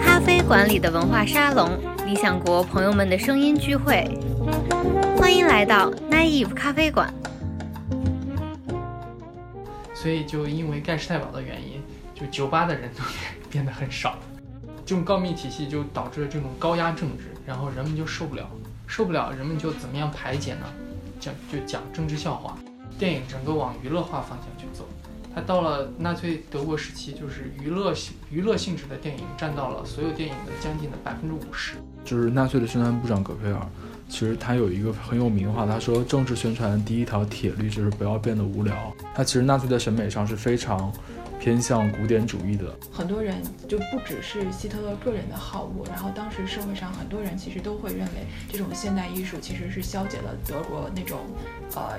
咖啡馆里的文化沙龙，理想国朋友们的声音聚会，欢迎来到 Naive 咖啡馆。所以就因为盖世太保的原因，就酒吧的人都变得很少。这种告密体系就导致了这种高压政治，然后人们就受不了，受不了，人们就怎么样排解呢？讲就讲政治笑话，电影整个往娱乐化方向去走。它到了纳粹德国时期，就是娱乐性娱乐性质的电影占到了所有电影的将近的百分之五十。就是纳粹的宣传部长葛培尔，其实他有一个很有名的话，他说政治宣传第一条铁律就是不要变得无聊。他其实纳粹的审美上是非常。偏向古典主义的很多人就不只是希特勒个人的好恶，然后当时社会上很多人其实都会认为这种现代艺术其实是消解了德国那种呃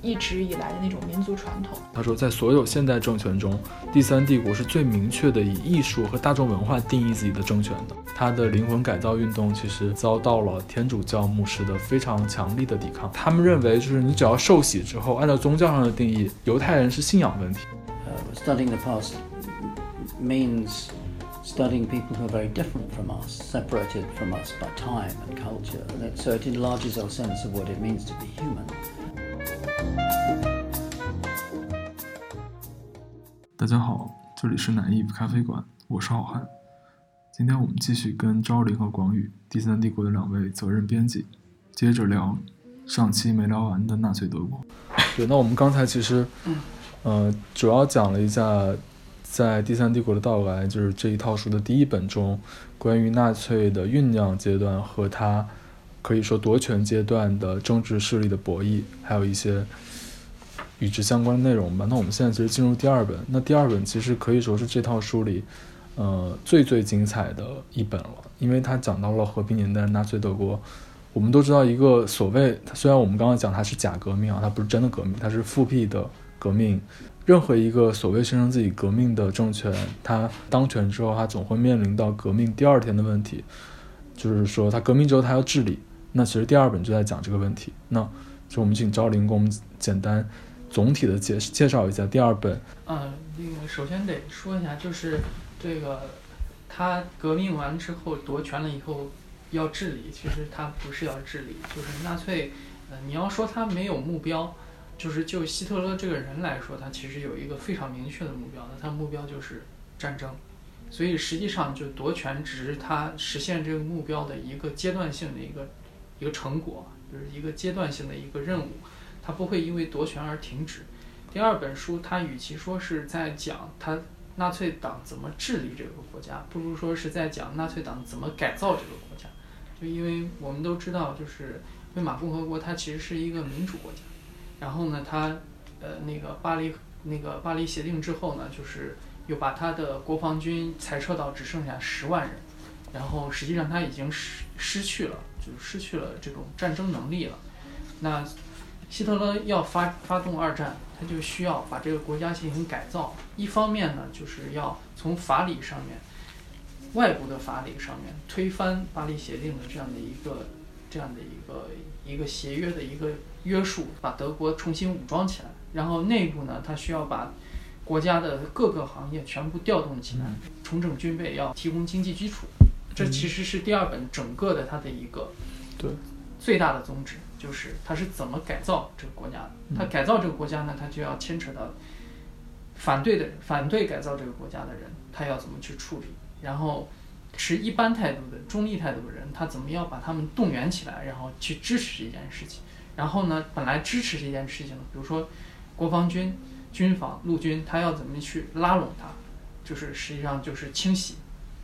一直以来的那种民族传统。他说，在所有现代政权中，第三帝国是最明确的以艺术和大众文化定义自己的政权的。他的灵魂改造运动其实遭到了天主教牧师的非常强力的抵抗。他们认为，就是你只要受洗之后，按照宗教上的定义，犹太人是信仰问题。Studying the past means studying people who are very different from us, separated from us by time and culture. So it enlarges our sense of what it means to be human. 大家好，这里是南艺咖啡馆，我是好汉。今天我们继续跟昭林和广宇第三帝国的两位责任编辑，接着聊上期没聊完的纳粹德国。对，那我们刚才其实，呃，主要讲了一下，在第三帝国的到来，就是这一套书的第一本中，关于纳粹的酝酿阶段和他可以说夺权阶段的政治势力的博弈，还有一些与之相关的内容吧。那我们现在其实进入第二本，那第二本其实可以说是这套书里，呃，最最精彩的一本了，因为它讲到了和平年代纳粹德国。我们都知道，一个所谓，虽然我们刚刚讲它是假革命啊，它不是真的革命，它是复辟的。革命，任何一个所谓宣称自己革命的政权，他当权之后，他总会面临到革命第二天的问题，就是说他革命之后他要治理。那其实第二本就在讲这个问题。那就我们请赵林给我们简单总体的介介绍一下第二本。呃，那个首先得说一下，就是这个他革命完之后夺权了以后要治理，其实他不是要治理，就是纳粹，呃，你要说他没有目标。就是就希特勒这个人来说，他其实有一个非常明确的目标那，他的目标就是战争，所以实际上就夺权只是他实现这个目标的一个阶段性的一个一个成果，就是一个阶段性的一个任务，他不会因为夺权而停止。第二本书，他与其说是在讲他纳粹党怎么治理这个国家，不如说是在讲纳粹党怎么改造这个国家。就因为我们都知道，就是威玛共和国它其实是一个民主国家。然后呢，他，呃，那个巴黎那个巴黎协定之后呢，就是又把他的国防军裁撤到只剩下十万人，然后实际上他已经失失去了，就失去了这种战争能力了。那希特勒要发发动二战，他就需要把这个国家进行改造。一方面呢，就是要从法理上面，外部的法理上面推翻巴黎协定的这样的一个这样的一个一个协约的一个。约束把德国重新武装起来，然后内部呢，他需要把国家的各个行业全部调动起来，重整军备，要提供经济基础。这其实是第二本整个的它的一个对最大的宗旨，就是它是怎么改造这个国家的。他改造这个国家呢，他就要牵扯到反对的反对改造这个国家的人，他要怎么去处理，然后持一般态度的中立态度的人，他怎么样把他们动员起来，然后去支持这件事情。然后呢，本来支持这件事情的，比如说国防军、军防、陆军，他要怎么去拉拢他，就是实际上就是清洗、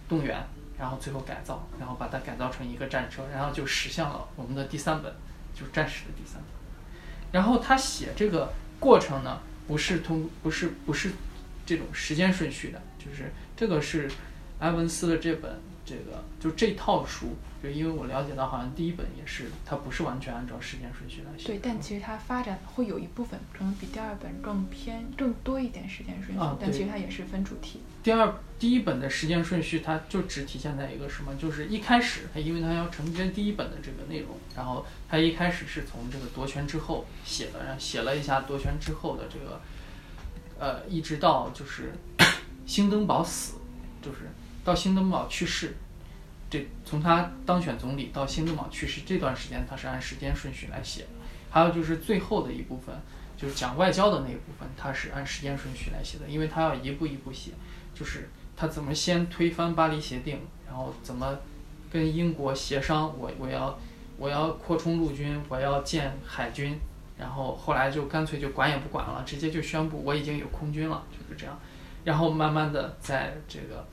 动员，然后最后改造，然后把它改造成一个战车，然后就驶向了我们的第三本，就是战史的第三本。然后他写这个过程呢，不是通，不是不是这种时间顺序的，就是这个是埃文斯的这本这个就这套书。就因为我了解到，好像第一本也是，它不是完全按照时间顺序来写。对，但其实它发展会有一部分可能比第二本更偏更多一点时间顺序，但其实它也是分主题。第二第一本的时间顺序，它就只体现在一个什么，就是一开始它因为它要承接第一本的这个内容，然后它一开始是从这个夺权之后写的，然后写了一下夺权之后的这个，呃，一直到就是 兴登堡死。就是到新东堡去世，这从他当选总理到新东堡去世这段时间，他是按时间顺序来写。还有就是最后的一部分，就是讲外交的那一部分，他是按时间顺序来写的，因为他要一步一步写，就是他怎么先推翻巴黎协定，然后怎么跟英国协商，我我要我要扩充陆军，我要建海军，然后后来就干脆就管也不管了，直接就宣布我已经有空军了，就是这样，然后慢慢的在这个。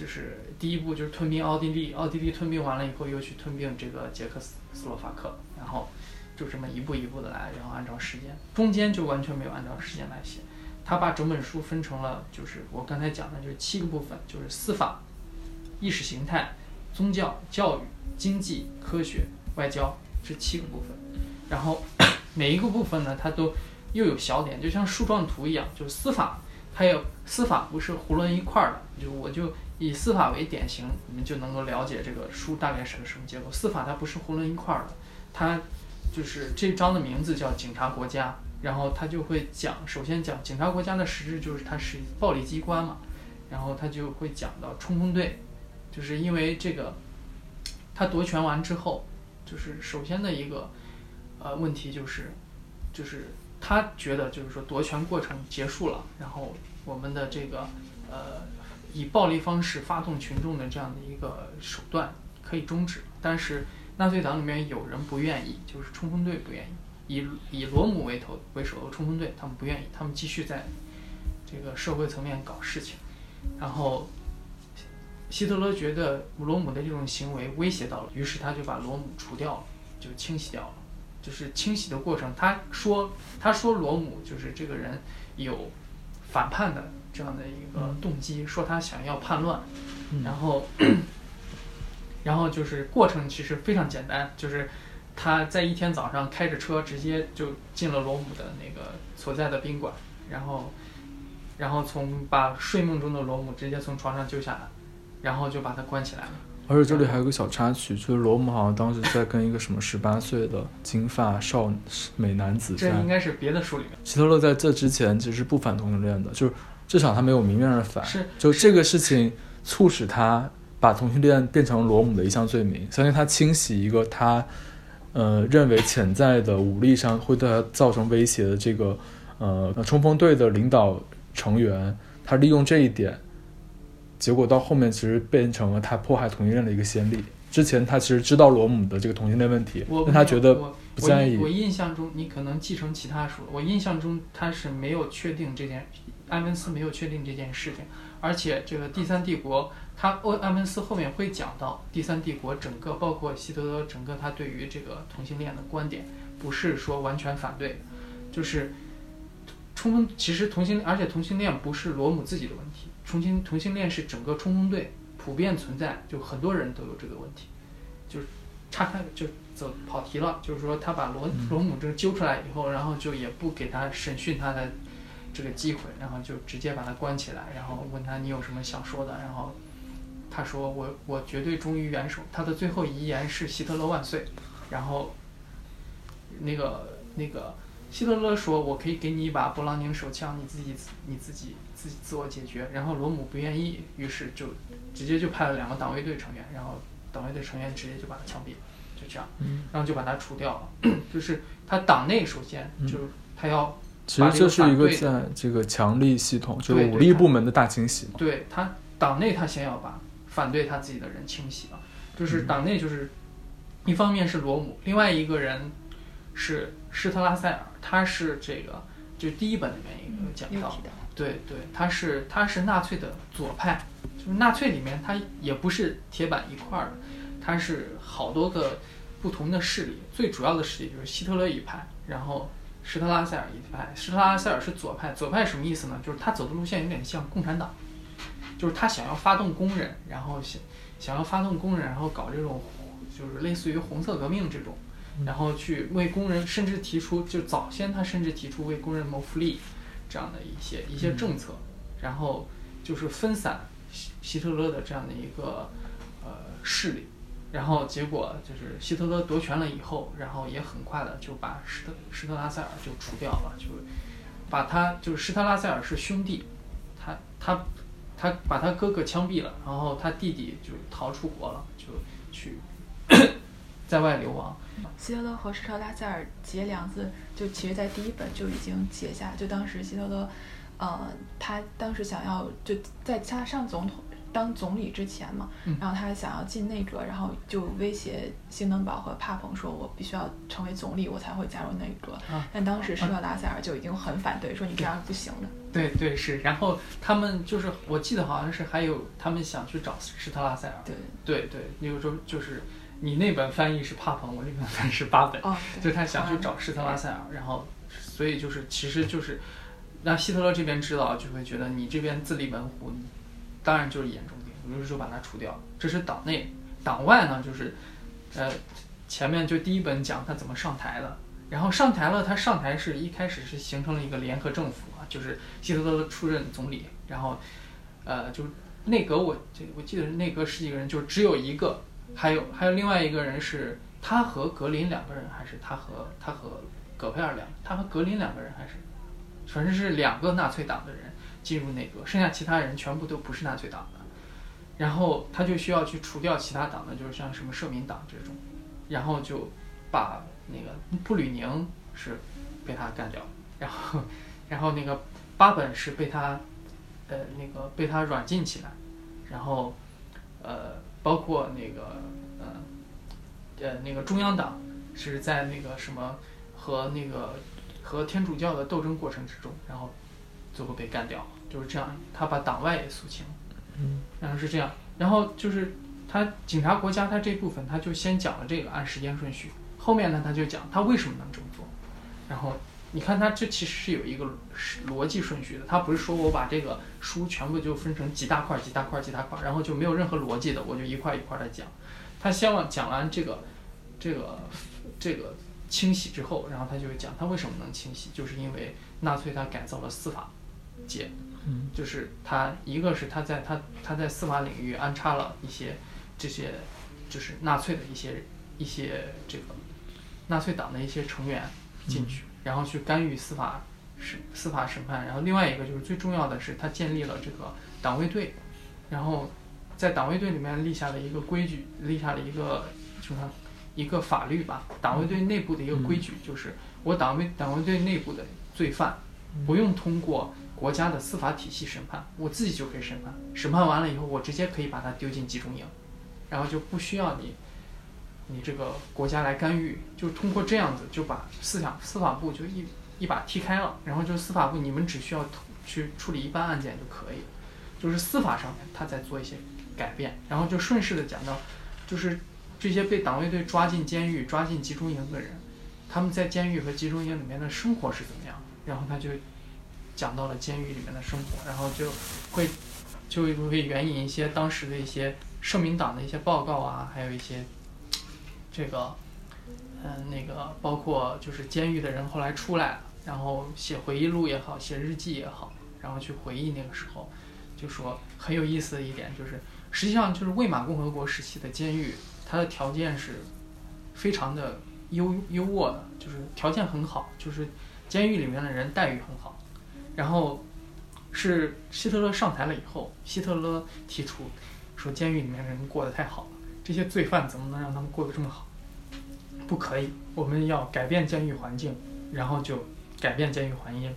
就是第一步就是吞并奥地利，奥地利吞并完了以后，又去吞并这个捷克斯斯洛伐克，然后就这么一步一步的来，然后按照时间，中间就完全没有按照时间来写。他把整本书分成了，就是我刚才讲的，就是七个部分，就是司法、意识形态、宗教、教育、经济、科学、外交这七个部分。然后 每一个部分呢，它都又有小点，就像树状图一样，就是司法，还有司法不是囫囵一块儿的，就我就。以司法为典型，你们就能够了解这个书大概是个什么结构。司法它不是囫囵一块儿的，它就是这章的名字叫警察国家，然后它就会讲，首先讲警察国家的实质就是它是暴力机关嘛，然后它就会讲到冲锋队，就是因为这个，他夺权完之后，就是首先的一个呃问题就是，就是他觉得就是说夺权过程结束了，然后我们的这个呃。以暴力方式发动群众的这样的一个手段可以终止，但是纳粹党里面有人不愿意，就是冲锋队不愿意，以以罗姆为头为首的冲锋队，他们不愿意，他们继续在这个社会层面搞事情。然后希特勒觉得罗姆的这种行为威胁到了，于是他就把罗姆除掉了，就清洗掉了。就是清洗的过程，他说他说罗姆就是这个人有反叛的。这样的一个动机，说他想要叛乱，然后，然后就是过程其实非常简单，就是他在一天早上开着车直接就进了罗姆的那个所在的宾馆，然后，然后从把睡梦中的罗姆直接从床上救下来，然后就把他关起来了。而且这里还有个小插曲，就是罗姆好像当时在跟一个什么十八岁的金发少美男子。这应该是别的书里面。希特勒在这之前其实不反同性恋的，就是。至少他没有明面上反，是就这个事情促使他把同性恋变成罗姆的一项罪名，相信他清洗一个他，呃，认为潜在的武力上会对他造成威胁的这个，呃，冲锋队的领导成员，他利用这一点，结果到后面其实变成了他迫害同性恋的一个先例。之前他其实知道罗姆的这个同性恋问题，但他觉得不在意。我印象中你可能继承其他书，我印象中他是没有确定这件。埃文斯没有确定这件事情，而且这个第三帝国，他欧埃文斯后面会讲到第三帝国整个包括希特勒整个他对于这个同性恋的观点，不是说完全反对，就是充分其实同性，而且同性恋不是罗姆自己的问题，重新同性恋是整个冲锋队普遍存在，就很多人都有这个问题，就是岔开就走跑题了，就是说他把罗罗姆这揪出来以后，然后就也不给他审讯他的。这个机会，然后就直接把他关起来，然后问他你有什么想说的，然后他说我我绝对忠于元首，他的最后遗言是希特勒万岁，然后那个那个希特勒说我可以给你一把勃朗宁手枪，你自己你自己自己自我解决，然后罗姆不愿意，于是就直接就派了两个党卫队成员，然后党卫队成员直接就把他枪毙，就这样，然后就把他除掉了，就是他党内首先就是他要。其实这是一个在这个强力系统，就是武力部门的大清洗嘛。对他党内，他先要把反对他自己的人清洗了。就是党内，就是一方面是罗姆，另外一个人是施特拉塞尔，他是这个就第一本里面一个讲到，对对，他是他是纳粹的左派，就是纳粹里面他也不是铁板一块儿的，他是好多个不同的势力，最主要的势力就是希特勒一派，然后。施特拉塞尔一派，施特拉塞尔是左派。左派什么意思呢？就是他走的路线有点像共产党，就是他想要发动工人，然后想想要发动工人，然后搞这种就是类似于红色革命这种，然后去为工人，甚至提出就早先他甚至提出为工人谋福利这样的一些一些政策，然后就是分散希希特勒的这样的一个呃势力。然后结果就是希特勒夺权了以后，然后也很快的就把施特施特拉塞尔就除掉了，就把他就是施特拉塞尔是兄弟，他他他把他哥哥枪毙了，然后他弟弟就逃出国了，就去 在外流亡。希特勒和施特拉塞尔结梁子，就其实在第一本就已经结下，就当时希特勒，呃，他当时想要就在他上总统。当总理之前嘛，然后他想要进内阁，然后就威胁兴登堡和帕蓬说：“我必须要成为总理，我才会加入内阁。”但当时施特拉塞尔就已经很反对，说你这样是不行的。对对是，然后他们就是我记得好像是还有他们想去找施特拉塞尔。对对对，那个时候就是你那本翻译是帕蓬，我那本翻译是巴本，就他想去找施特拉塞尔，然后所以就是其实就是让希特勒这边知道，就会觉得你这边自立门户。当然就是严重点，于是就把它除掉。这是党内，党外呢就是，呃，前面就第一本讲他怎么上台的，然后上台了，他上台是一开始是形成了一个联合政府啊，就是希特勒出任总理，然后，呃，就内阁我这我记得内阁十几个人，就只有一个，还有还有另外一个人是他和格林两个人，还是他和他和戈培尔两，他和格林两个人还是，反正是两个纳粹党的人。进入内阁，剩下其他人全部都不是纳粹党的，然后他就需要去除掉其他党的，就是像什么社民党这种，然后就把那个布吕宁是被他干掉，然后然后那个巴本是被他呃那个被他软禁起来，然后呃包括那个呃呃那个中央党是在那个什么和那个和天主教的斗争过程之中，然后。最后被干掉，就是这样。他把党外也肃清，嗯，然后是这样。然后就是他警察国家，他这部分他就先讲了这个按时间顺序。后面呢，他就讲他为什么能这么做。然后你看他这其实是有一个逻辑顺序的，他不是说我把这个书全部就分成几大块、几大块、几大块，然后就没有任何逻辑的，我就一块一块的讲。他先往讲完这个这个这个清洗之后，然后他就讲他为什么能清洗，就是因为纳粹他改造了司法。界，就是他一个是他在他他在司法领域安插了一些这些就是纳粹的一些一些这个纳粹党的一些成员进去，然后去干预司法审司法审判。然后另外一个就是最重要的是他建立了这个党卫队，然后在党卫队里面立下了一个规矩，立下了一个就是一个法律吧。党卫队内部的一个规矩就是我党卫党卫队内部的罪犯不用通过。国家的司法体系审判，我自己就可以审判。审判完了以后，我直接可以把他丢进集中营，然后就不需要你，你这个国家来干预。就通过这样子，就把思想司法部就一一把踢开了。然后就司法部，你们只需要去处理一般案件就可以。就是司法上面他在做一些改变，然后就顺势的讲到，就是这些被党卫队抓进监狱、抓进集中营的人，他们在监狱和集中营里面的生活是怎么样？然后他就。讲到了监狱里面的生活，然后就会就会援引一些当时的一些社民党的一些报告啊，还有一些这个嗯那个包括就是监狱的人后来出来了，然后写回忆录也好，写日记也好，然后去回忆那个时候，就说很有意思的一点就是，实际上就是魏玛共和国时期的监狱，它的条件是非常的优优渥的，就是条件很好，就是监狱里面的人待遇很好。然后是希特勒上台了以后，希特勒提出说，监狱里面的人过得太好了，这些罪犯怎么能让他们过得这么好？不可以，我们要改变监狱环境，然后就改变监狱环境，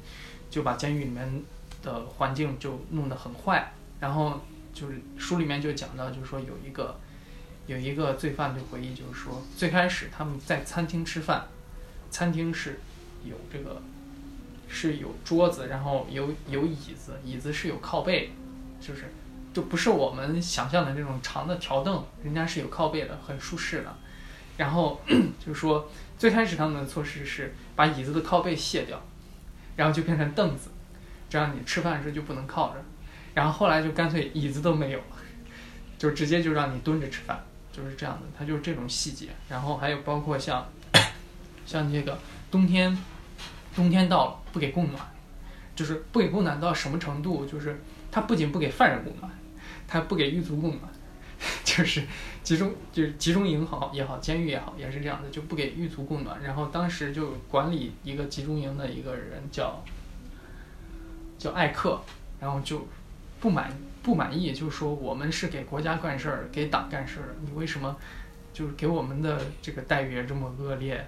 就把监狱里面的环境就弄得很坏。然后就是书里面就讲到，就是说有一个有一个罪犯就回忆，就是说最开始他们在餐厅吃饭，餐厅是有这个。是有桌子，然后有有椅子，椅子是有靠背，就是，就不是我们想象的那种长的条凳，人家是有靠背的，很舒适的。然后 就是说，最开始他们的措施是把椅子的靠背卸掉，然后就变成凳子，这样你吃饭的时候就不能靠着。然后后来就干脆椅子都没有，就直接就让你蹲着吃饭，就是这样的。它就是这种细节。然后还有包括像，像这个冬天。冬天到了，不给供暖，就是不给供暖到什么程度？就是他不仅不给犯人供暖，他不给狱卒供暖，就是集中就是集中营好也好，监狱也好，也是这样的，就不给狱卒供暖。然后当时就管理一个集中营的一个人叫叫艾克，然后就不满不满意，就说我们是给国家干事儿，给党干事儿，你为什么就是给我们的这个待遇也这么恶劣？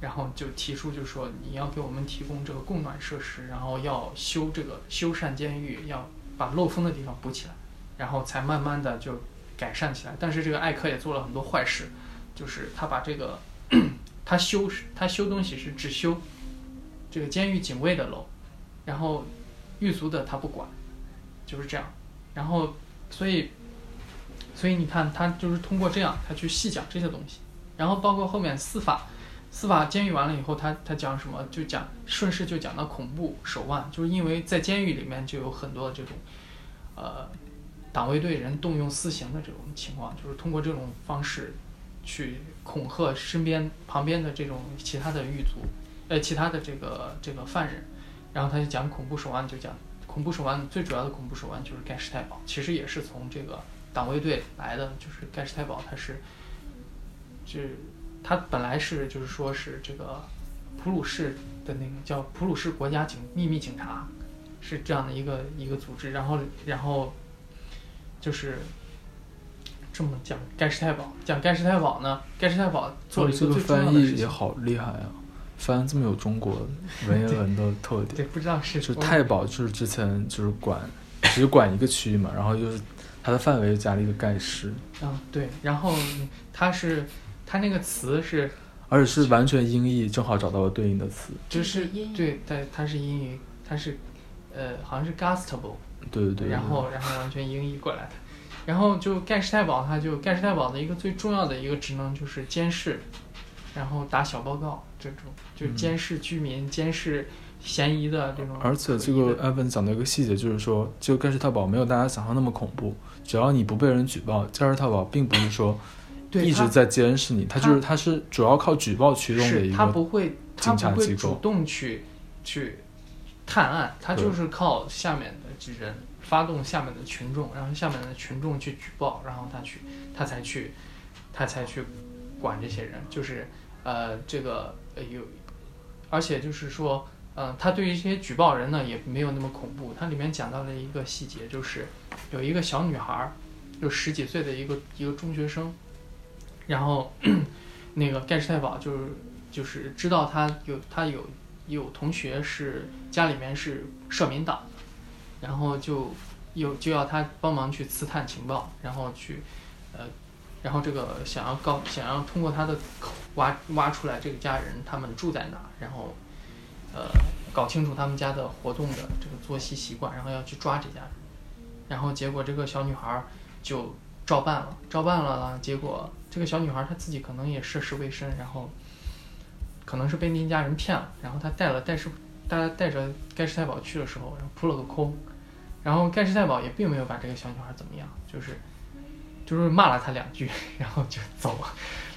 然后就提出就说你要给我们提供这个供暖设施，然后要修这个修缮监狱，要把漏风的地方补起来，然后才慢慢的就改善起来。但是这个艾克也做了很多坏事，就是他把这个他修他修东西是只修这个监狱警卫的楼，然后狱卒的他不管，就是这样。然后所以所以你看他就是通过这样他去细讲这些东西，然后包括后面司法。司法监狱完了以后，他他讲什么？就讲顺势就讲到恐怖手腕，就是因为在监狱里面就有很多这种，呃，党卫队人动用私刑的这种情况，就是通过这种方式去恐吓身边旁边的这种其他的狱卒，呃，其他的这个这个犯人，然后他就讲恐怖手腕，就讲恐怖手腕最主要的恐怖手腕就是盖世太保，其实也是从这个党卫队来的，就是盖世太保他是，是。他本来是就是说是这个普鲁士的那个叫普鲁士国家警秘密警察，是这样的一个一个组织，然后然后就是这么讲盖世太保，讲盖世太保呢，盖世太保做了一个最重要翻的事情。译也好厉害啊，翻这么有中国 文言文的特点对，点。不知道是就太保就是之前就是管只管一个区域嘛，然后就是它的范围加了一个盖世，啊对，然后它是它那个词是而且是完全音译，正好找到了对应的词。就是音译对对，它是英语，它是呃好像是 Gustable。对对对。然后然后完全英译过来的。然后就盖世太保，他就盖世太保的一个最重要的一个职能就是监视，然后打小报告这种，就监视居民、监视嫌疑的这种。而且这个 Evan 讲的一个细节就是说，这个盖世太保没有大家想象那么恐怖，只要你不被人举报，盖世太保并不是说一直在监视你，他就是他是主要靠举报驱动的一个。他不会，他不会主动去去探案，他就是靠下面人发动下面的群众，然后下面的群众去举报，然后他去他才去他才去管这些人，就是呃这个有，而且就是说。嗯，他对于这些举报人呢也没有那么恐怖。它里面讲到了一个细节，就是有一个小女孩儿，就十几岁的一个一个中学生，然后 那个盖世太保就是就是知道他有他有有同学是家里面是社民党，然后就又就要他帮忙去刺探情报，然后去呃，然后这个想要告想要通过他的口挖挖出来这个家人他们住在哪，然后呃搞清楚他们家的活动的这个作息习惯，然后要去抓这家人，然后结果这个小女孩就照办了，照办了，结果这个小女孩她自己可能也涉世未深，然后可能是被那家人骗了，然后她带了带世带带着盖世太保去的时候，然后扑了个空，然后盖世太保也并没有把这个小女孩怎么样，就是就是骂了她两句，然后就走了，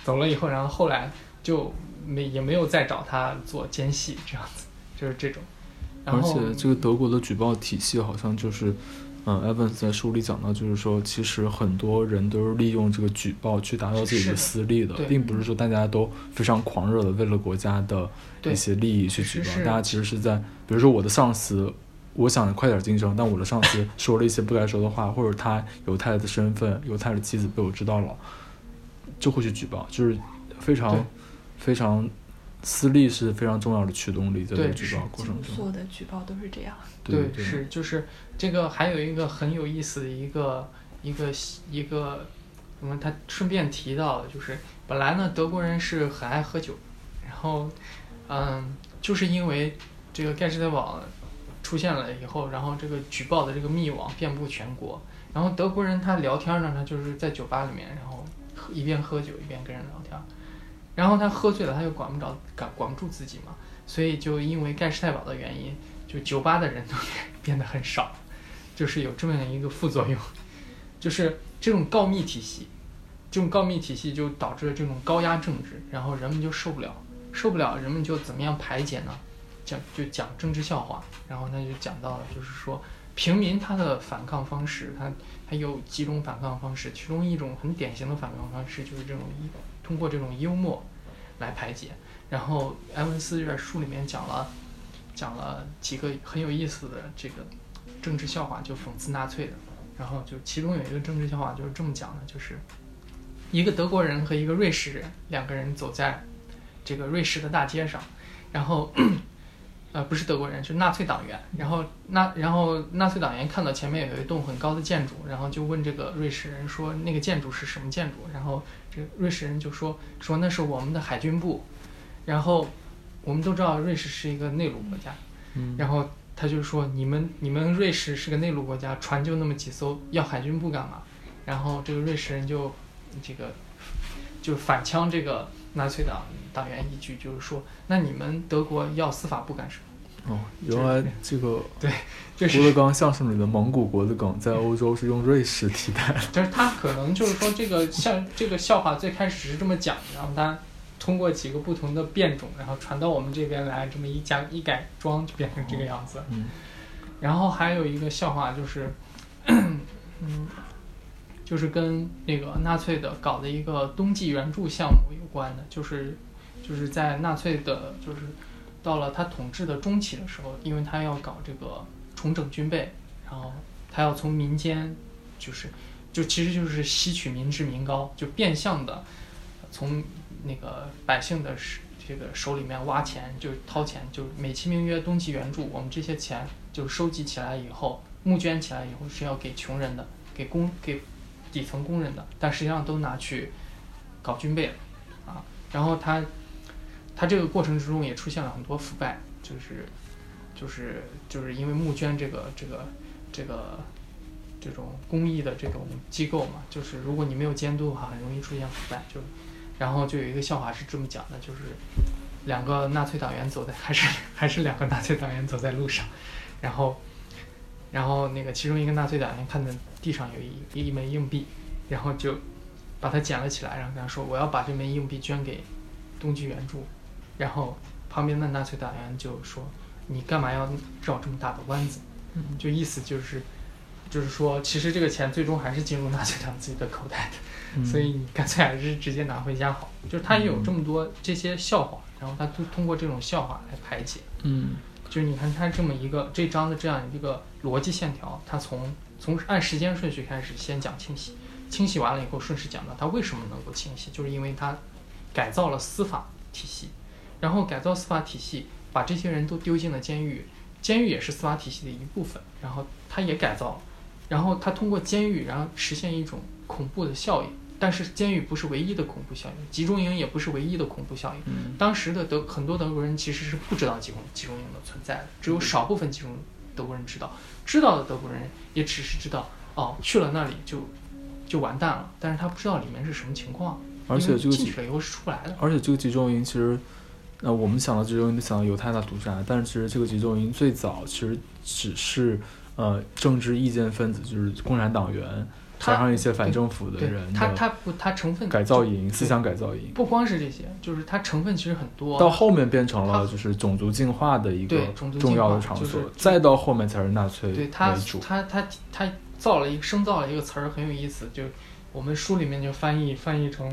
走了以后，然后后来就没也没有再找她做奸细这样子，就是这种。而且这个德国的举报体系好像就是，嗯，Evans 在书里讲到，就是说，其实很多人都是利用这个举报去达到自己的私利的，对并不是说大家都非常狂热的为了国家的一些利益去举报，大家其实是在，比如说我的上司，我想快点晋升，但我的上司说了一些不该说的话，或者他犹太的身份、犹太的妻子被我知道了，就会去举报，就是非常非常私利是非常重要的驱动力，在这个举是报过程中。所有的举报都是这样。对对是就是这个还有一个很有意思的一个一个一个，什么他顺便提到的就是本来呢德国人是很爱喝酒，然后嗯就是因为这个盖世太保出现了以后，然后这个举报的这个密网遍布全国，然后德国人他聊天呢，他就是在酒吧里面，然后一边喝酒一边跟人聊天，然后他喝醉了，他又管不着管管不住自己嘛，所以就因为盖世太保的原因。就酒吧的人都变 得很少，就是有这么样一个副作用，就是这种告密体系，这种告密体系就导致了这种高压政治，然后人们就受不了，受不了，人们就怎么样排解呢？讲就讲政治笑话，然后他就讲到了，就是说平民他的反抗方式，他他有几种反抗方式，其中一种很典型的反抗方式就是这种通过这种幽默来排解。然后埃文斯这本书里面讲了。讲了几个很有意思的这个政治笑话，就讽刺纳粹的。然后就其中有一个政治笑话就是这么讲的，就是一个德国人和一个瑞士人两个人走在这个瑞士的大街上，然后呃不是德国人，是纳粹党员，然后纳然后纳粹党员看到前面有一栋很高的建筑，然后就问这个瑞士人说那个建筑是什么建筑，然后这个瑞士人就说说那是我们的海军部，然后我们都知道瑞士是一个内陆国家，嗯然后他就说你们你们瑞士是个内陆国家，船就那么几艘，要海军部干嘛？然后这个瑞士人就这个就反呛这个纳粹党党员一句，就是说那你们德国要司法部干什么？哦，原来这个 就是郭德纲相声里的蒙古国的梗，在欧洲是用瑞士替代的。就是他可能就是说这个像这个笑话最开始是这么讲的，然后他通过几个不同的变种，然后传到我们这边来，这么一加一改装就变成这个样子。嗯然后还有一个笑话就是，嗯，就是跟那个纳粹的搞的一个冬季援助项目有关的，就是就是在纳粹的，就是到了他统治的中期的时候，因为他要搞这个重整军备，然后他要从民间，就是就其实就是吸取民脂民膏，就变相的从那个百姓的这个手里面挖钱，就掏钱，就美其名曰冬季援助，我们这些钱就收集起来以后，募捐起来以后是要给穷人的，给工给底层工人的，但实际上都拿去搞军备了啊。然后他他这个过程之中也出现了很多腐败，就是就是就是因为募捐这个这个这个这种公益的这种机构嘛，就是如果你没有监督的话，很容易出现腐败。就然后就有一个笑话是这么讲的，就是两个纳粹党员走在 还是还是两个纳粹党员走在路上，然后然后那个其中一个纳粹党员看见地上有一一枚硬币，然后就把它捡了起来，然后跟他说我要把这枚硬币捐给冬季援助，然后旁边的纳粹党员就说你干嘛要绕这么大的弯子？就意思就是就是说其实这个钱最终还是进入纳粹党自己的口袋的。嗯所以你干脆还是直接拿回家好。就是他也有这么多这些笑话，然后他通通过这种笑话来排解。嗯就是你看他这么一个这章的这样一个逻辑线条，他从从按时间顺序开始先讲清洗，清洗完了以后顺势讲到他为什么能够清洗，就是因为他改造了司法体系，然后改造司法体系，把这些人都丢进了监狱，监狱也是司法体系的一部分，然后他也改造了，然后他通过监狱，然后实现一种恐怖的效应。但是监狱不是唯一的恐怖效应，集中营也不是唯一的恐怖效应。嗯当时的德很多德国人其实是不知道集中集中营的存在的，只有少部分集中德国人知道，知道的德国人也只是知道哦去了那里就就完蛋了，但是他不知道里面是什么情况，而且这个集进去了以后是出不来的。而且这个集中营其实，呃，我们想到集中营就想到犹太大屠杀，但是其实这个集中营最早其实只是呃政治意见分子，就是共产党员加上一些反政府的人的他他不他成分改造就营、思想改造营，不光是这些，就是它成分其实很多。到后面变成了就是种族进化的一个重要的场所，就是再到后面才是纳粹对他为主。他他他造了一个生造了一个词儿很有意思，就我们书里面就翻译翻译成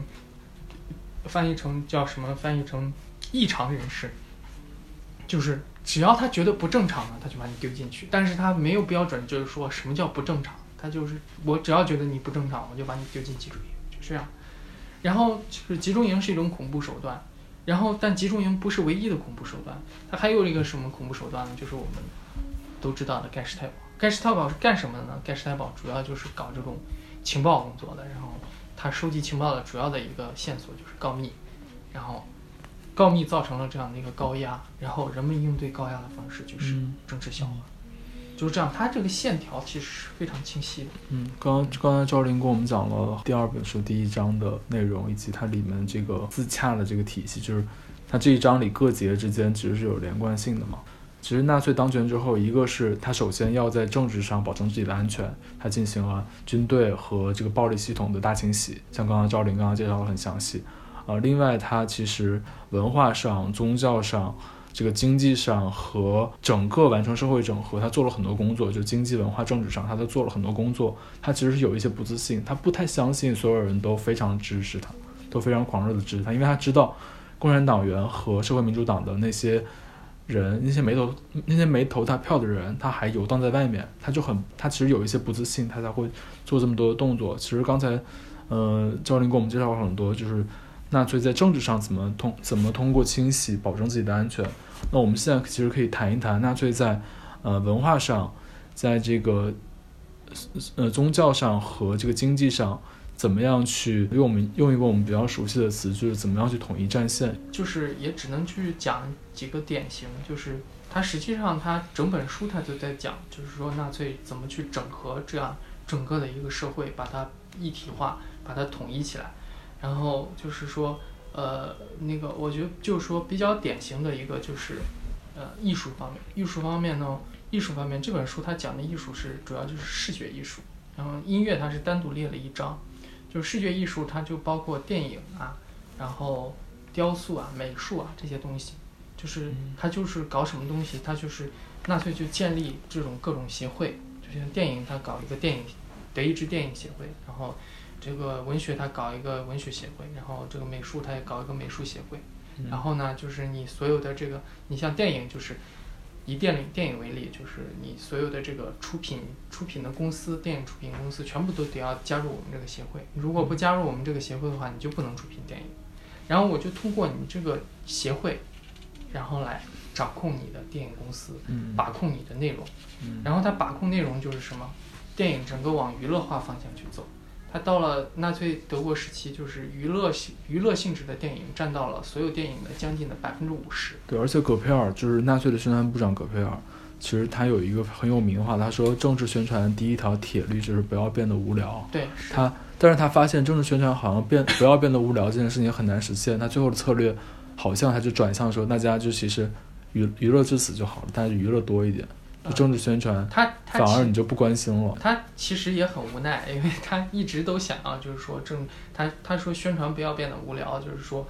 翻译成叫什么？翻译成异常人士，就是只要他觉得不正常了，他就把你丢进去，但是他没有标准，就是说什么叫不正常，他就是我只要觉得你不正常，我就把你丢进集中营，就这样。然后就是集中营是一种恐怖手段，然后但集中营不是唯一的恐怖手段，它还有一个什么恐怖手段呢？就是我们都知道的盖世太保。盖世太保是干什么的呢？盖世太保主要就是搞这种情报工作的，然后他收集情报的主要的一个线索就是告密，然后告密造成了这样的一个高压，然后人们应对高压的方式就是嗯政治笑话，就是这样。它这个线条其实是非常清晰的。嗯，刚刚刚才赵林跟我们讲了第二本书第一章的内容，以及它里面这个自洽的这个体系，就是它这一章里各节之间其实是有连贯性的嘛。其实纳粹当权之后，一个是他首先要在政治上保证自己的安全，他进行了军队和这个暴力系统的大清洗，像刚刚赵林刚刚介绍的很详细。呃，另外他其实文化上、宗教上、这个经济上和整个完成社会整合，他做了很多工作，就经济、文化、政治上，他都做了很多工作。他其实是有一些不自信，他不太相信所有人都非常支持他，都非常狂热的支持他，因为他知道共产党员和社会民主党的那些人，那些没投那些没投他票的人，他还游荡在外面，他就很他其实有一些不自信，他才会做这么多的动作。其实刚才，呃，赵林给我们介绍了很多，就是纳粹在政治上怎么通怎么通过清洗保证自己的安全。那我们现在其实可以谈一谈纳粹在呃文化上，在这个呃宗教上和这个经济上。怎么样去用我们用一个我们比较熟悉的词，就是怎么样去统一战线？就是也只能去讲几个典型，就是它实际上它整本书它就在讲，就是说纳粹怎么去整合这样整个的一个社会，把它一体化，把它统一起来。然后就是说，呃，那个我觉得就是说比较典型的一个就是呃艺术方面，艺术方面呢，艺术方面这本书它讲的艺术是主要就是视觉艺术，然后音乐它是单独列了一章。就视觉艺术，它就包括电影啊，然后雕塑啊、美术啊这些东西，就是它就是搞什么东西，它就是纳粹就建立这种各种协会，就像电影，它搞一个电影德意志电影协会，然后这个文学它搞一个文学协会，然后这个美术它也搞一个美术协会，然后呢，就是你所有的这个，你像电影就是。以电影电影为例，就是你所有的这个出品出品的公司，电影出品公司全部都得要加入我们这个协会。如果不加入我们这个协会的话，你就不能出品电影。然后我就通过你这个协会，然后来掌控你的电影公司，把控你的内容。然后他把控内容就是什么？电影整个往娱乐化方向去走。他到了纳粹德国时期，就是娱乐性娱乐性质的电影占到了所有电影的将近的百分之五十。对，而且葛佩尔就是纳粹的宣传部长葛佩尔，其实他有一个很有名的话，他说政治宣传第一条铁律就是不要变得无聊。对，他，但是他发现政治宣传好像变不要变得无聊这件事情很难实现，他最后的策略好像他就转向说大家就其实娱娱乐至死就好了，但是娱乐多一点。政治宣传，他反而你就不关心了。他其实也很无奈，因为他一直都想要，就是说政，他他说宣传不要变得无聊，就是说，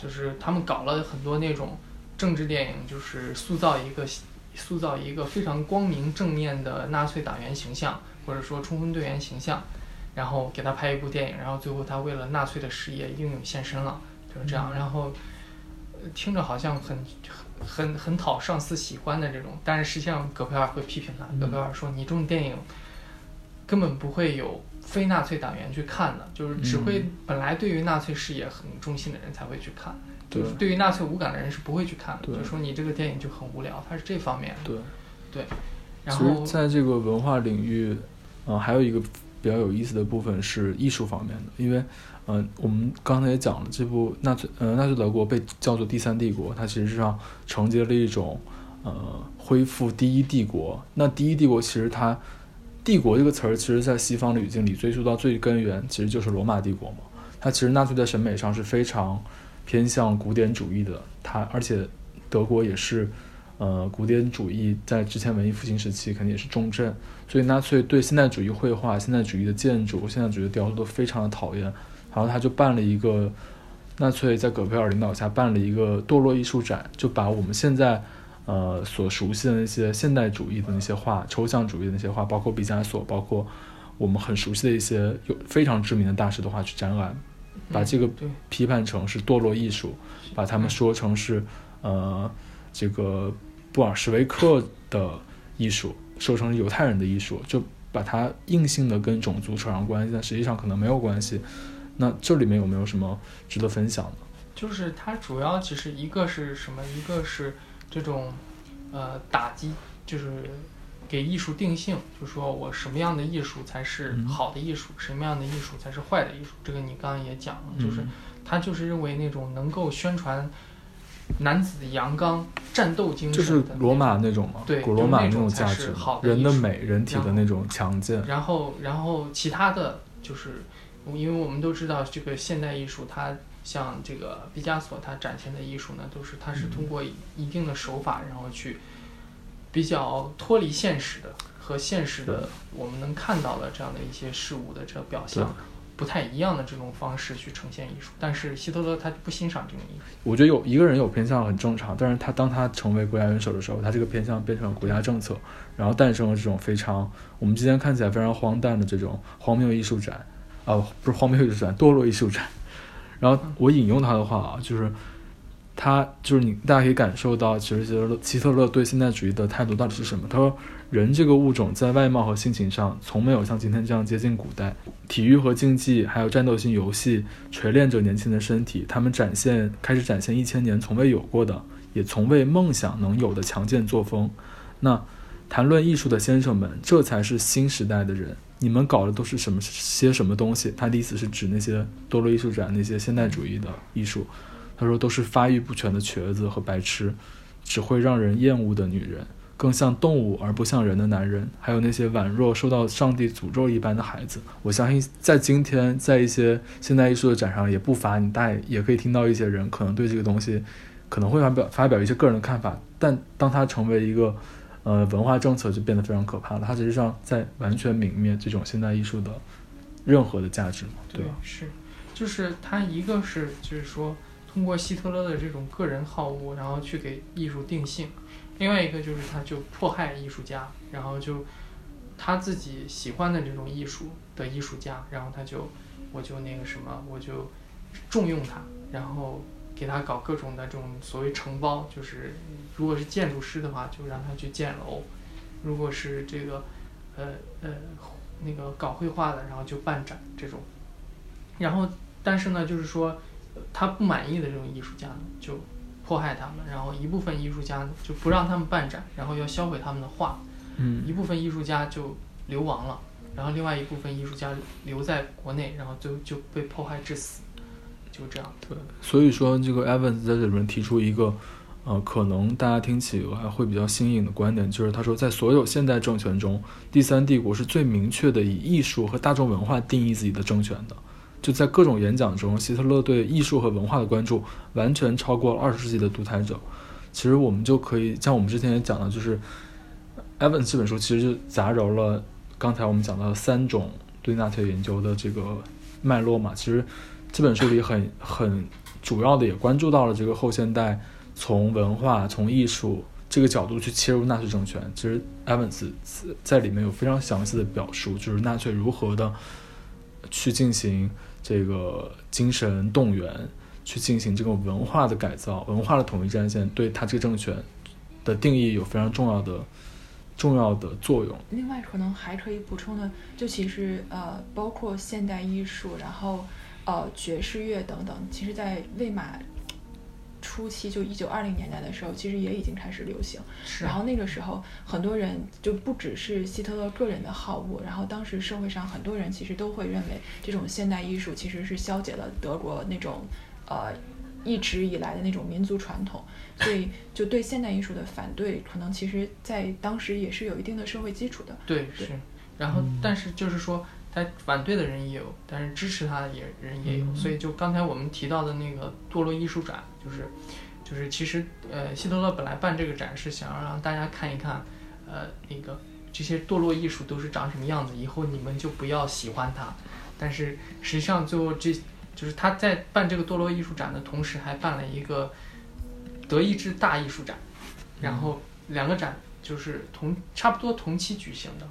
就是他们搞了很多那种政治电影，就是塑造一个塑造一个非常光明正面的纳粹党员形象，或者说冲锋队员形象，然后给他拍一部电影，然后最后他为了纳粹的事业英勇献身了，就是这样。然后听着好像很。很很很讨上司喜欢的这种，但是实际上戈培尔会批评他。戈培尔说：“你这种电影根本不会有非纳粹党员去看的，就是只会本来对于纳粹事业很忠心的人才会去看，就是对于纳粹无感的人是不会去看的。就说你这个电影就很无聊，它是这方面。对对。然后在这个文化领域，嗯，还有一个比较有意思的部分是艺术方面的，因为。嗯，我们刚才也讲了，这部纳粹，呃，纳粹德国被叫做第三帝国，它其实上承接了一种，呃，恢复第一帝国。那第一帝国其实它，帝国这个词儿，其实在西方的语境里追溯到最根源，其实就是罗马帝国嘛。它其实纳粹在审美上是非常偏向古典主义的，它而且德国也是，呃，古典主义在之前文艺复兴时期肯定也是重镇，所以纳粹对现代主义绘画、现代主义的建筑、现代主义的雕塑都非常的讨厌。然后他就办了一个，纳粹在葛培尔领导下办了一个堕落艺术展，就把我们现在，呃所熟悉的那些现代主义的那些画、抽象主义的那些画，包括毕加索，包括我们很熟悉的一些有非常知名的大师的画去展览，把这个批判成是堕落艺术，把他们说成是呃这个布尔什维克的艺术，说成犹太人的艺术，就把它硬性的跟种族扯上关系，但实际上可能没有关系。那这里面有没有什么值得分享的？就是它主要其实一个是什么？一个是这种，呃，打击，就是给艺术定性，就说我什么样的艺术才是好的艺术，什么样的艺术才是坏的艺术。这个你刚刚也讲了，就是他就是认为那种能够宣传男子阳刚、战斗精神，就是罗马那种嘛，对，古罗马那种价值，的人的美、人体的那种强健。然后，然后其他的就是。因为我们都知道，这个现代艺术，它像这个毕加索，他展现的艺术呢，都是他是通过一定的手法，然后去比较脱离现实的和现实的我们能看到的这样的一些事物的这个表象不太一样的这种方式去呈现艺术。但是希特勒他不欣赏这种艺术。我觉得有一个人有偏向很正常，但是他当他成为国家元首的时候，他这个偏向变成了国家政策，然后诞生了这种非常我们今天看起来非常荒诞的这种荒谬艺术展。哦，不是荒谬艺术展，堕落艺术展。然后我引用他的话啊，就是他就是你，大家可以感受到，其实希特勒希特勒对现代主义的态度到底是什么？他说，人这个物种在外貌和性情上，从没有像今天这样接近古代。体育和竞技，还有战斗性游戏，锤炼着年轻的身体，他们展现开始展现一千年从未有过的，也从未梦想能有的强健作风。那谈论艺术的先生们，这才是新时代的人。你们搞的都是什么些什么东西？他的意思是指那些多洛艺术展那些现代主义的艺术。他说都是发育不全的瘸子和白痴，只会让人厌恶的女人，更像动物而不像人的男人，还有那些宛若受到上帝诅咒一般的孩子。我相信在今天，在一些现代艺术的展上，也不乏你大也可以听到一些人可能对这个东西可能会发表发表一些个人的看法，但当他成为一个呃文化政策，就变得非常可怕了。它实际上在完全泯灭这种现代艺术的任何的价值嘛？对吧？是，就是它一个是就是说。通过希特勒的这种个人好恶，然后去给艺术定性；另外一个就是他就迫害艺术家，然后就他自己喜欢的这种艺术的艺术家，然后他就我就那个什么，我就重用他，然后给他搞各种的这种所谓承包，就是如果是建筑师的话，就让他去建楼；如果是这个呃呃那个搞绘画的，然后就办展这种。然后但是呢，就是说。他不满意的这种艺术家呢，就迫害他们；然后一部分艺术家呢，就不让他们办展，然后要销毁他们的画。嗯，一部分艺术家就流亡了，然后另外一部分艺术家留在国内，然后最后就被迫害致死，就这样。对，所以说这个 Evans 在这里面提出一个，呃，可能大家听起来会比较新颖的观点，就是他说，在所有现代政权中，第三帝国是最明确的以艺术和大众文化定义自己的政权的。就在各种演讲中，希特勒对艺术和文化的关注完全超过了二十世纪的独裁者。其实我们就可以像我们之前也讲的，就是《Evans》这本书其实就杂糅了刚才我们讲到的三种对纳粹研究的这个脉络嘛。其实这本书里很很主要的也关注到了这个后现代从文化、从艺术这个角度去切入纳粹政权。其实 Evans 在里面有非常详细的表述，就是纳粹如何的去进行。这个精神动员，去进行这个文化的改造，文化的统一战线，对他这个政权的定义有非常重要的、重要的作用。另外，可能还可以补充的，就其实呃，包括现代艺术，然后呃，爵士乐等等，其实在魏玛。初期就一九二零年代的时候，其实也已经开始流行。然后那个时候，很多人就不只是希特勒个人的好恶，然后当时社会上很多人其实都会认为，这种现代艺术其实是消解了德国那种呃一直以来的那种民族传统，所以就对现代艺术的反对，可能其实在当时也是有一定的社会基础的。对，是。然后，但是就是说。他反对的人也有，但是支持他的也人也有，所以就刚才我们提到的那个堕落艺术展，就是，就是其实呃，希特勒本来办这个展是想要让大家看一看，呃，那个这些堕落艺术都是长什么样子，以后你们就不要喜欢它。但是实际上最后这就是他在办这个堕落艺术展的同时，还办了一个德意志大艺术展，然后两个展就是同差不多同期举行的。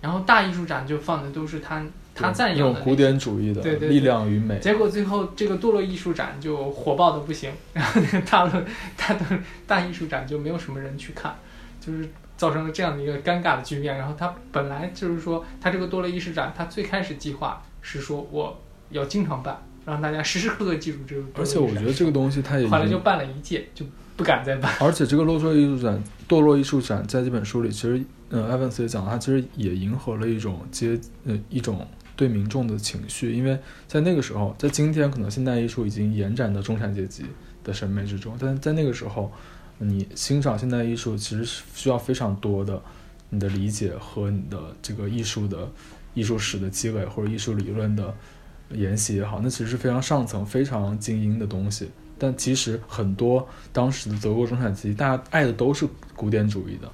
然后大艺术展就放的都是他他赞扬的古典主义的力量与美。结果最后这个堕落艺术展就火爆的不行，然后那个大的大的大艺术展就没有什么人去看，就是造成了这样的一个尴尬的局面。然后他本来就是说他这个堕落艺术展，他最开始计划是说我要经常办，让大家时时刻刻记住这个。而且我觉得这个东西它也后来就办了一届，就不敢再办。而且这个落落艺术展堕落艺术展在这本书里其实。嗯，Evans 也讲，他其实也迎合了一种接，呃，一种对民众的情绪，因为在那个时候，在今天可能现代艺术已经延展到中产阶级的审美之中，但在那个时候，你欣赏现代艺术其实是需要非常多的你的理解和你的这个艺术的艺术史的积累或者艺术理论的研习也好，那其实是非常上层、非常精英的东西。但其实很多当时的德国中产阶级，大家爱的都是古典主义的。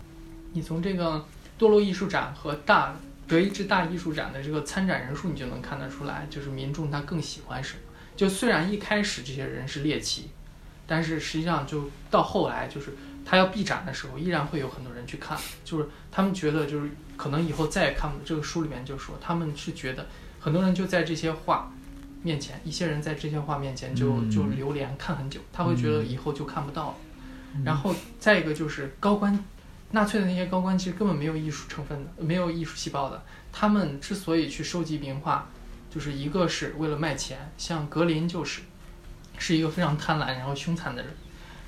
你从这个堕落艺术展和大德意志大艺术展的这个参展人数，你就能看得出来，就是民众他更喜欢什么。就虽然一开始这些人是猎奇，但是实际上就到后来，就是他要闭展的时候，依然会有很多人去看。就是他们觉得，就是可能以后再也看不这个书里面就说，他们是觉得很多人就在这些画，面前，一些人在这些画面前就嗯就流连看很久，他会觉得以后就看不到了。嗯然后再一个就是高官，纳粹的那些高官其实根本没有艺术成分的，没有艺术细胞的。他们之所以去收集名画，就是一个是为了卖钱，像格林就是，是一个非常贪婪然后凶残的人，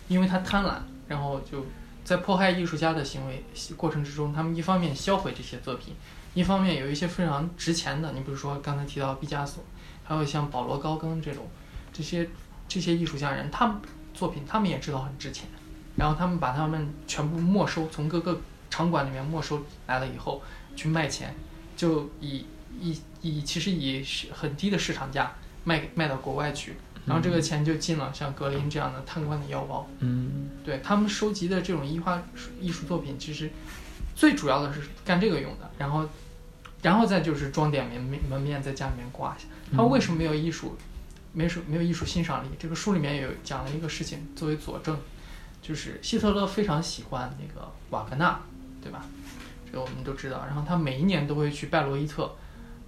因为他贪婪，然后就在迫害艺术家的行为过程之中，他们一方面销毁这些作品，一方面有一些非常值钱的，你比如说刚才提到毕加索，还有像保罗高更这种，这些这些艺术家人，他们作品他们也知道很值钱，然后他们把他们全部没收，从各个场馆里面没收来了以后去卖钱，就以以以其实以很低的市场价卖给卖到国外去，然后这个钱就进了像格林这样的贪官的腰包。嗯对他们收集的这种艺画艺术作品，其实最主要的是干这个用的，然后，然后再就是装点门面门面，在家里面挂一下。他为什么没有艺术，没什没有艺术欣赏力？这个书里面有讲了一个事情作为佐证，就是希特勒非常喜欢那个瓦格纳，对吧？这个我们都知道。然后他每一年都会去拜罗伊特，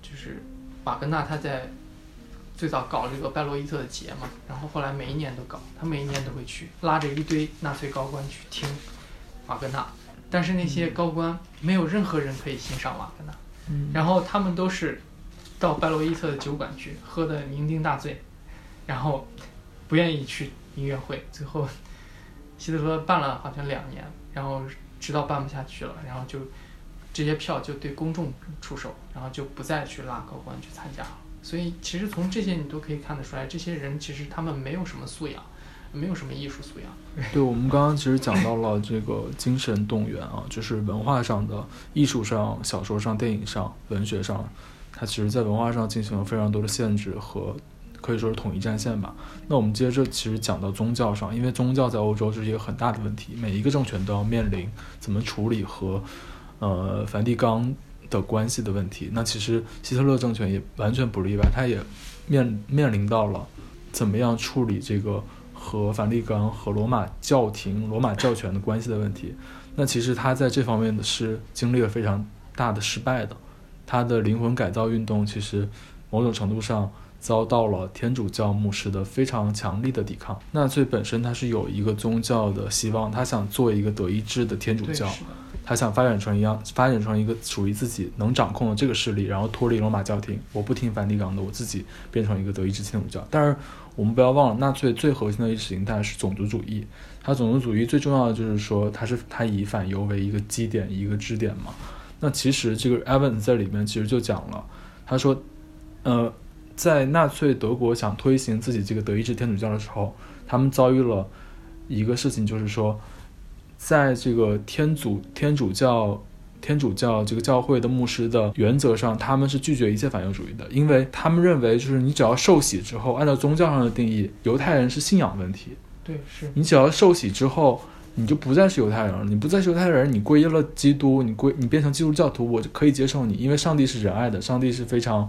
就是瓦格纳他在最早搞这个拜罗伊特的节嘛，然后后来每一年都搞，他每一年都会去，拉着一堆纳粹高官去听瓦格纳，但是那些高官没有任何人可以欣赏瓦格纳，嗯。然后他们都是到拜罗伊特的酒馆去喝的酩酊大醉，然后不愿意去音乐会，最后希特勒办了好像两年，然后直到办不下去了，然后就这些票就对公众出手，然后就不再去拉高官去参加了。所以其实从这些你都可以看得出来，这些人其实他们没有什么素养，没有什么艺术素养。对，我们刚刚其实讲到了这个精神动员啊，就是文化上的、艺术上、小说上、电影上、文学上，它其实在文化上进行了非常多的限制和可以说是统一战线吧。那我们接着其实讲到宗教上，因为宗教在欧洲是一个很大的问题，每一个政权都要面临怎么处理和呃梵蒂冈的关系的问题。那其实希特勒政权也完全不例外，他也面面临到了怎么样处理这个和梵蒂冈和罗马教廷、罗马教权的关系的问题。那其实他在这方面的是经历了非常大的失败的。他的灵魂改造运动其实某种程度上遭到了天主教牧师的非常强力的抵抗。纳粹本身它是有一个宗教的希望，他想做一个德意志的天主，教，他想发展成一样，发展成一个属于自己能掌控的这个势力，然后脱离罗马教廷，我不听梵蒂冈的，我自己变成一个德意志天主教。但是我们不要忘了，纳粹最核心的意识形态是种族主义。它种族主义最重要的就是说，它是它以反犹为一个基点，一个支点嘛。那其实这个 Evans 在里面其实就讲了，他说，呃，在纳粹德国想推行自己这个德意志天主教的时候，他们遭遇了一个事情，就是说，在这个天主天主教天主教这个教会的牧师的原则上，他们是拒绝一切反犹主义的，因为他们认为就是你只要受洗之后，按照宗教上的定义，犹太人是信仰问题，对是。你只要受洗之后，你就不再是犹太人了。你不再是犹太人，你皈依了基督，你归你变成基督教徒，我就可以接受你，因为上帝是仁爱的，上帝是非常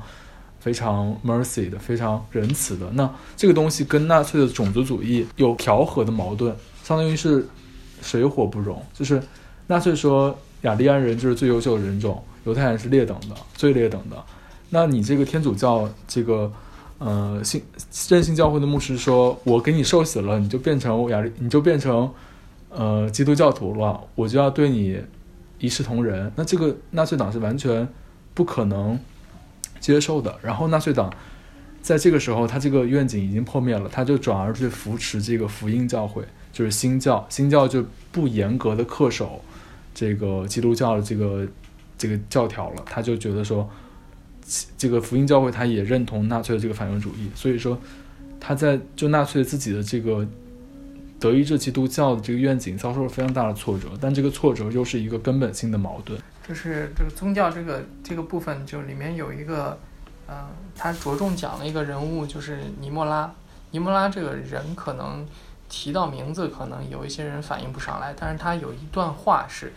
非常 mercy 的，非常仁慈的。那这个东西跟纳粹的种族主义有调和的矛盾，相当于是水火不容。就是纳粹说雅利安人就是最优秀的人种，犹太人是劣等的，最劣等的。那你这个天主教这个呃信任信教会的牧师说，我给你受洗了，你就变成雅利，你就变成呃基督教徒了，我就要对你一视同仁。那这个纳粹党是完全不可能接受的。然后纳粹党在这个时候，他这个愿景已经破灭了，他就转而去扶持这个福音教会，就是新教。新教就不严格的恪守这个基督教的这个这个教条了，他就觉得说，这个福音教会他也认同纳粹的这个反犹主义，所以说他在就纳粹自己的这个德意志基督教的这个愿景遭受了非常大的挫折，但这个挫折又是一个根本性的矛盾。就是这个宗教这个这个部分，就里面有一个，嗯、他着重讲了一个人物，就是尼莫拉。尼莫拉这个人可能提到名字，可能有一些人反应不上来，但是他有一段话是，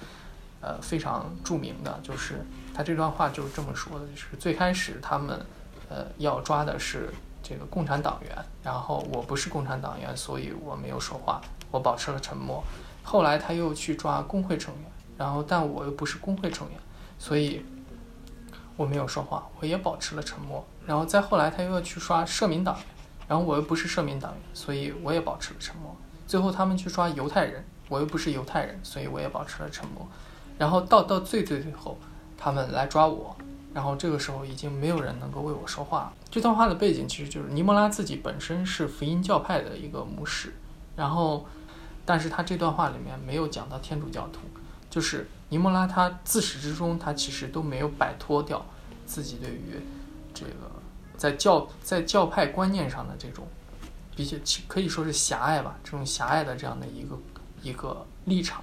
呃，非常著名的，就是他这段话就是这么说的：，就是最开始他们，呃，要抓的是这个共产党员，然后我不是共产党员，所以我没有说话，我保持了沉默。后来他又去抓工会成员。然后但我又不是工会成员，所以我没有说话，我也保持了沉默。然后再后来，他又要去刷社民党，然后我又不是社民党员，所以我也保持了沉默。最后他们去抓犹太人，我又不是犹太人，所以我也保持了沉默。然后到到最最最后，他们来抓我，然后这个时候已经没有人能够为我说话。这段话的背景其实就是尼莫拉自己本身是福音教派的一个牧师，然后，但是他这段话里面没有讲到天主教徒，就是尼莫拉他自始至终他其实都没有摆脱掉自己对于这个在教在教派观念上的这种比较可以说是狭隘吧，这种狭隘的这样的一个一个立场。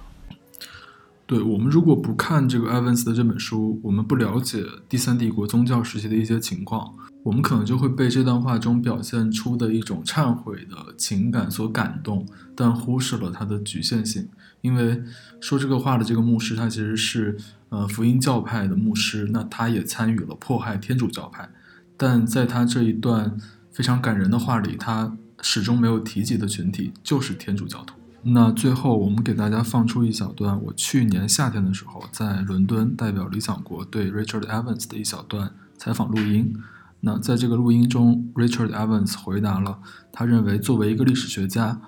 对我们如果不看这个埃文斯的这本书，我们不了解第三帝国宗教时期的一些情况，我们可能就会被这段话中表现出的一种忏悔的情感所感动，但忽视了它的局限性。因为说这个话的这个牧师，他其实是呃福音教派的牧师，那他也参与了迫害天主教派，但在他这一段非常感人的话里，他始终没有提及的群体就是天主教徒。那最后，我们给大家放出一小段我去年夏天的时候在伦敦代表理想国对 Richard Evans 的一小段采访录音。那在这个录音中，Richard Evans 回答了他认为作为一个历史学家，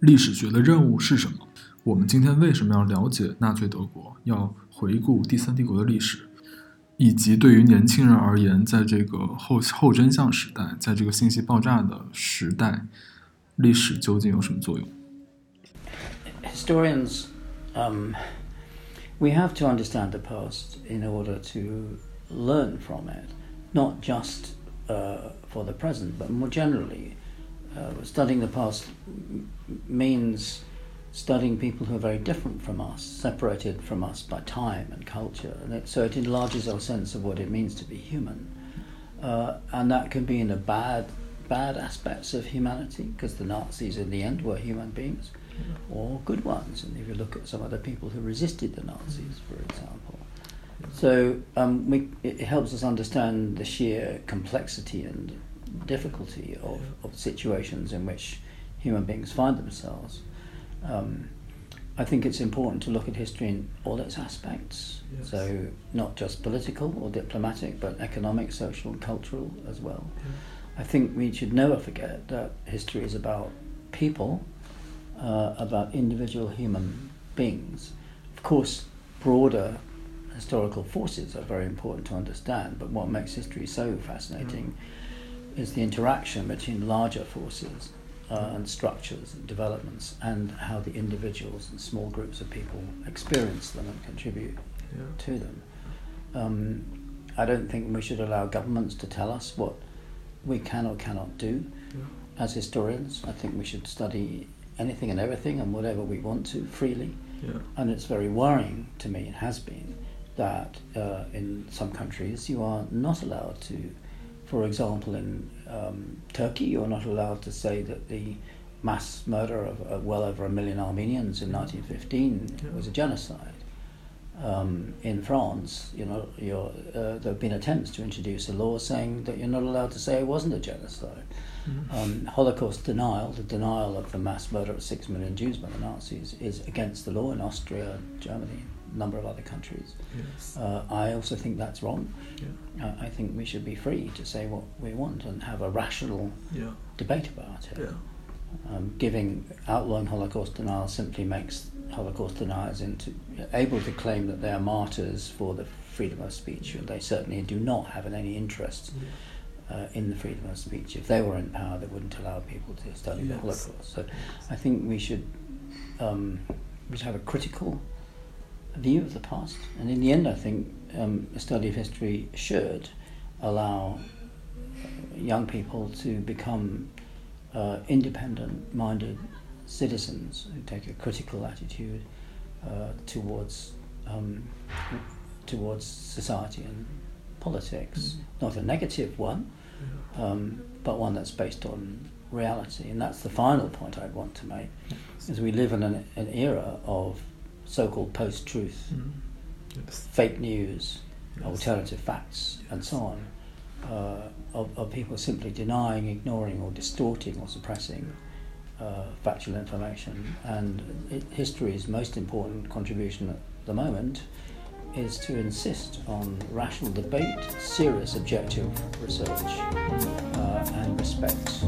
历史学的任务是什么？我们今天为什么要了解纳粹德国？要回顾第三帝国的历史，以及对于年轻人而言，在这个后后真相时代，在这个信息爆炸的时代，历史究竟有什么作用？historians, um, we have to understand the past in order to learn from it, not just uh, for the present, but more generally. Uh, studying the past means studying people who are very different from us, separated from us by time and culture. And it, so it enlarges our sense of what it means to be human. Uh, and that can be in the bad, bad aspects of humanity, because the Nazis in the end were human beings or good ones. And if you look at some of the people who resisted the Nazis, for example. So um, we, it helps us understand the sheer complexity and difficulty of, of situations in which human beings find themselves. Um, I think it's important to look at history in all its aspects. Yes. So, not just political or diplomatic, but economic, social, and cultural as well. Yeah. I think we should never forget that history is about people uh, about individual human beings. Of course, broader historical forces are very important to understand, but what makes history so fascinating mm. is the interaction between larger forces uh, and structures and developments and how the individuals and small groups of people experience them and contribute yeah. to them. Um, I don't think we should allow governments to tell us what we can or cannot do. Yeah. As historians, I think we should study anything and everything and whatever we want to freely. Yeah. And it's very worrying to me, it has been, that uh, in some countries you are not allowed to, for example, in um, Turkey, you're not allowed to say that the mass murder of uh, well over a million Armenians in 1915 yeah. was a genocide. Um, in France, you know, uh, there have been attempts to introduce a law saying that you're not allowed to say it wasn't a genocide. Mm-hmm. Um, Holocaust denial, the denial of the mass murder of six million Jews by the Nazis, is against the law in Austria, Germany, number of other countries. Yes. Uh, I also think that's wrong. Yeah. Uh, I think we should be free to say what we want and have a rational yeah. debate about it. Yeah. Um, giving outlawing Holocaust denial simply makes Holocaust deniers into able to claim that they are martyrs for the freedom of speech, and they certainly do not have any interest. Uh, in the freedom of speech. If they were in power, they wouldn't allow people to study yes. the Holocaust. So I think we should um, we should have a critical view of the past. And in the end, I think um, a study of history should allow young people to become uh, independent-minded citizens who take a critical attitude uh, towards um, towards society and politics, mm. not a negative one, um, but one that's based on reality. And that's the final point I'd want to make, is we live in an, an era of so-called post-truth, mm. yes. fake news, yes. alternative facts, yes. and so on, uh, of, of people simply denying, ignoring, or distorting or suppressing uh, factual information. And it, history's most important contribution at the moment is to insist on rational debate, serious objective research, uh, and respect